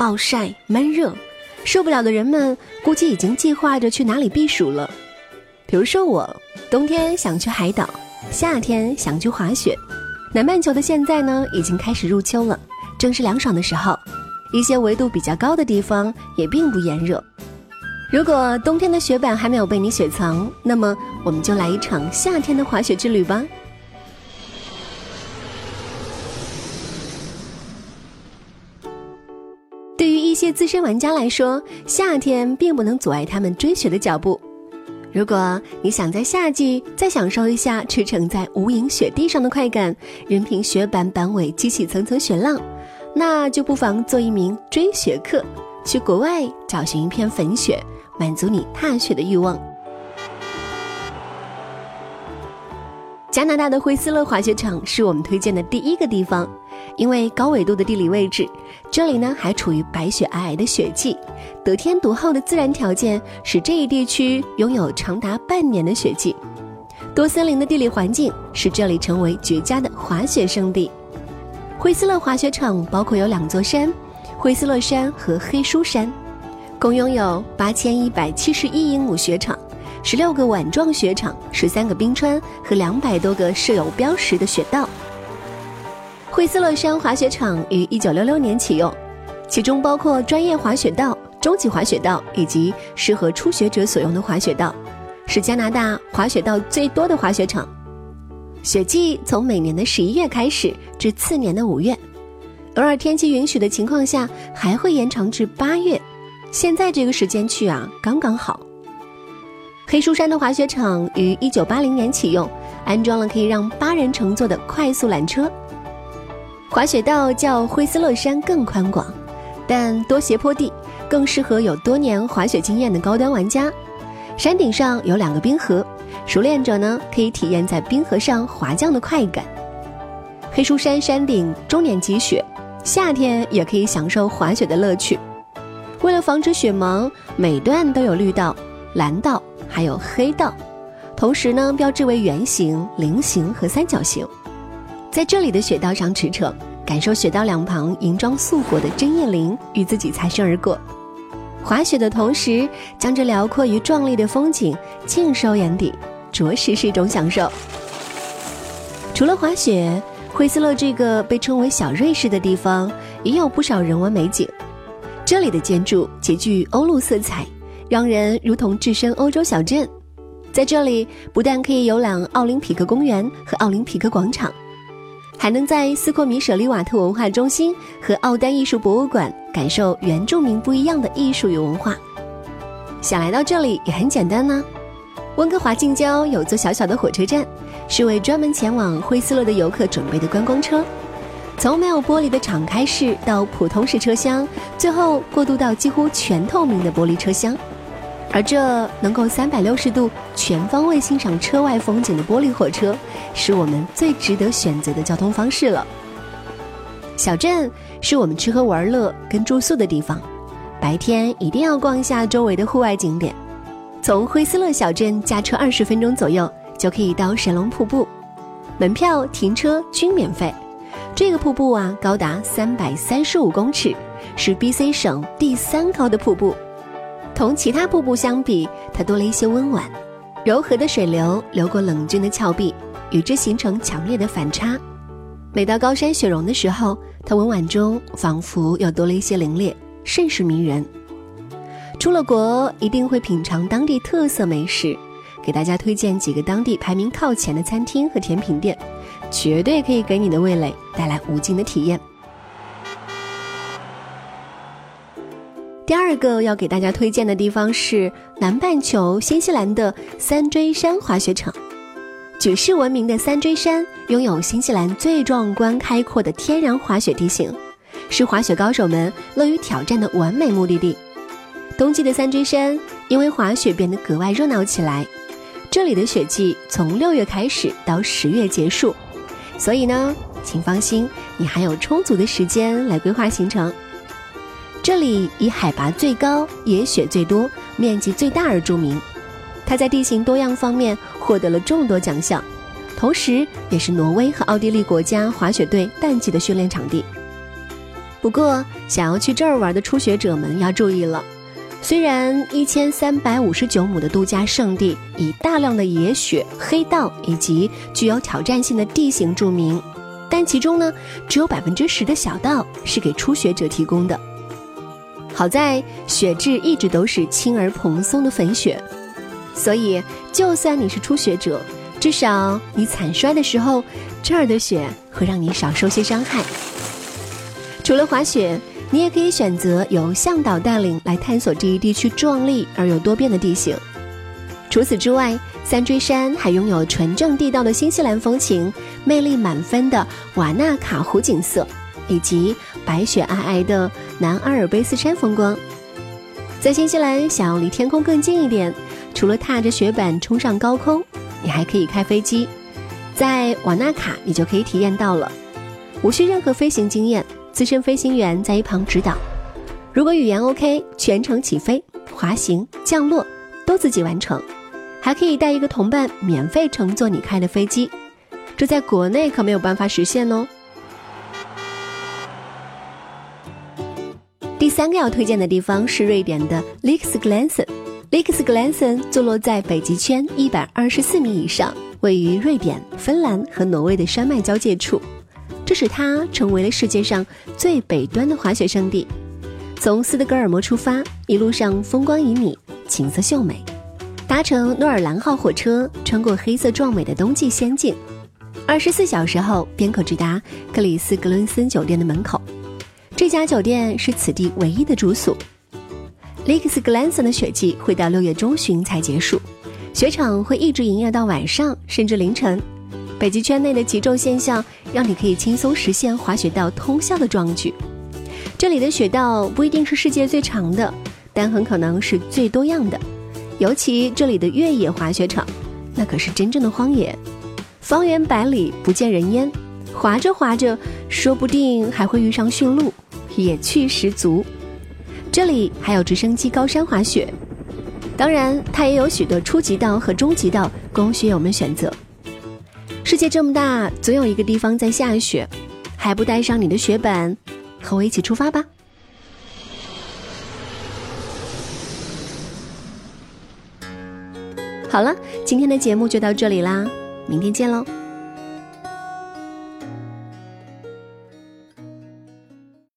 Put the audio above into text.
暴晒闷热，受不了的人们估计已经计划着去哪里避暑了。比如说我，冬天想去海岛，夏天想去滑雪。南半球的现在呢，已经开始入秋了，正是凉爽的时候。一些纬度比较高的地方也并不炎热。如果冬天的雪板还没有被你雪藏，那么我们就来一场夏天的滑雪之旅吧。些资深玩家来说，夏天并不能阻碍他们追雪的脚步。如果你想在夏季再享受一下驰骋在无垠雪地上的快感，任凭雪板板尾激起层层雪浪，那就不妨做一名追雪客，去国外找寻一片粉雪，满足你踏雪的欲望。加拿大的惠斯勒滑雪场是我们推荐的第一个地方。因为高纬度的地理位置，这里呢还处于白雪皑皑的雪季，得天独厚的自然条件使这一地区拥有长达半年的雪季。多森林的地理环境使这里成为绝佳的滑雪胜地。惠斯勒滑雪场包括有两座山，惠斯勒山和黑书山，共拥有八千一百七十一英亩雪场，十六个碗状雪场，十三个冰川和两百多个设有标识的雪道。惠斯勒山滑雪场于一九六六年启用，其中包括专业滑雪道、中级滑雪道以及适合初学者所用的滑雪道，是加拿大滑雪道最多的滑雪场。雪季从每年的十一月开始至次年的五月，偶尔天气允许的情况下还会延长至八月。现在这个时间去啊，刚刚好。黑书山的滑雪场于一九八零年启用，安装了可以让八人乘坐的快速缆车。滑雪道较惠斯勒山更宽广，但多斜坡地，更适合有多年滑雪经验的高端玩家。山顶上有两个冰河，熟练者呢可以体验在冰河上滑降的快感。黑书山山顶终年积雪，夏天也可以享受滑雪的乐趣。为了防止雪盲，每段都有绿道、蓝道，还有黑道，同时呢标志为圆形、菱形和三角形。在这里的雪道上驰骋，感受雪道两旁银装素裹的针叶林与自己擦身而过，滑雪的同时将这辽阔与壮丽的风景尽收眼底，着实是一种享受。除了滑雪，惠斯勒这个被称为小瑞士的地方也有不少人文美景。这里的建筑极具欧陆色彩，让人如同置身欧洲小镇。在这里，不但可以游览奥林匹克公园和奥林匹克广场。还能在斯库米舍利瓦特文化中心和奥丹艺术博物馆感受原住民不一样的艺术与文化。想来到这里也很简单呢。温哥华近郊有座小小的火车站，是为专门前往惠斯勒的游客准备的观光车。从没有玻璃的敞开式到普通式车厢，最后过渡到几乎全透明的玻璃车厢。而这能够三百六十度全方位欣赏车外风景的玻璃火车，是我们最值得选择的交通方式了。小镇是我们吃喝玩乐跟住宿的地方，白天一定要逛一下周围的户外景点。从惠斯勒小镇驾车二十分钟左右就可以到神龙瀑布，门票、停车均免费。这个瀑布啊，高达三百三十五公尺，是 B.C 省第三高的瀑布。同其他瀑布相比，它多了一些温婉，柔和的水流流过冷峻的峭壁，与之形成强烈的反差。每到高山雪融的时候，它温婉中仿佛又多了一些凌冽，甚是迷人。出了国一定会品尝当地特色美食，给大家推荐几个当地排名靠前的餐厅和甜品店，绝对可以给你的味蕾带来无尽的体验。第二个要给大家推荐的地方是南半球新西兰的三锥山滑雪场。举世闻名的三锥山拥有新西兰最壮观开阔的天然滑雪地形，是滑雪高手们乐于挑战的完美目的地。冬季的三锥山因为滑雪变得格外热闹起来，这里的雪季从六月开始到十月结束，所以呢，请放心，你还有充足的时间来规划行程。这里以海拔最高、野雪最多、面积最大而著名，它在地形多样方面获得了众多奖项，同时也是挪威和奥地利国家滑雪队淡季的训练场地。不过，想要去这儿玩的初学者们要注意了。虽然一千三百五十九亩的度假胜地以大量的野雪、黑道以及具有挑战性的地形著名，但其中呢，只有百分之十的小道是给初学者提供的。好在雪质一直都是轻而蓬松的粉雪，所以就算你是初学者，至少你惨摔的时候，这儿的雪会让你少受些伤害。除了滑雪。你也可以选择由向导带领来探索这一地区壮丽而又多变的地形。除此之外，三锥山还拥有纯正地道的新西兰风情、魅力满分的瓦纳卡湖景色，以及白雪皑皑的南阿尔卑斯山风光。在新西兰，想要离天空更近一点，除了踏着雪板冲上高空，你还可以开飞机。在瓦纳卡，你就可以体验到了，无需任何飞行经验。资深飞行员在一旁指导，如果语言 OK，全程起飞、滑行、降落都自己完成，还可以带一个同伴免费乘坐你开的飞机，这在国内可没有办法实现哦。三个要推荐的地方是瑞典的 l i x g l a n s e n l i x g l a n s e n 坐落在北极圈一百二十四米以上，位于瑞典、芬兰和挪威的山脉交界处。这使它成为了世界上最北端的滑雪胜地。从斯德哥尔摩出发，一路上风光旖旎，景色秀美。搭乘诺尔兰号火车，穿过黑色壮美的冬季仙境，二十四小时后便可直达克里斯格伦森酒店的门口。这家酒店是此地唯一的住宿。Lakes g l a n s o n 的雪季会到六月中旬才结束，雪场会一直营业到晚上，甚至凌晨。北极圈内的极昼现象，让你可以轻松实现滑雪道通宵的壮举。这里的雪道不一定是世界最长的，但很可能是最多样的。尤其这里的越野滑雪场，那可是真正的荒野，方圆百里不见人烟，滑着滑着，说不定还会遇上驯鹿，野趣十足。这里还有直升机高山滑雪，当然它也有许多初级道和中级道供雪友们选择。世界这么大，总有一个地方在下雪，还不带上你的雪板，和我一起出发吧！好了，今天的节目就到这里啦，明天见喽。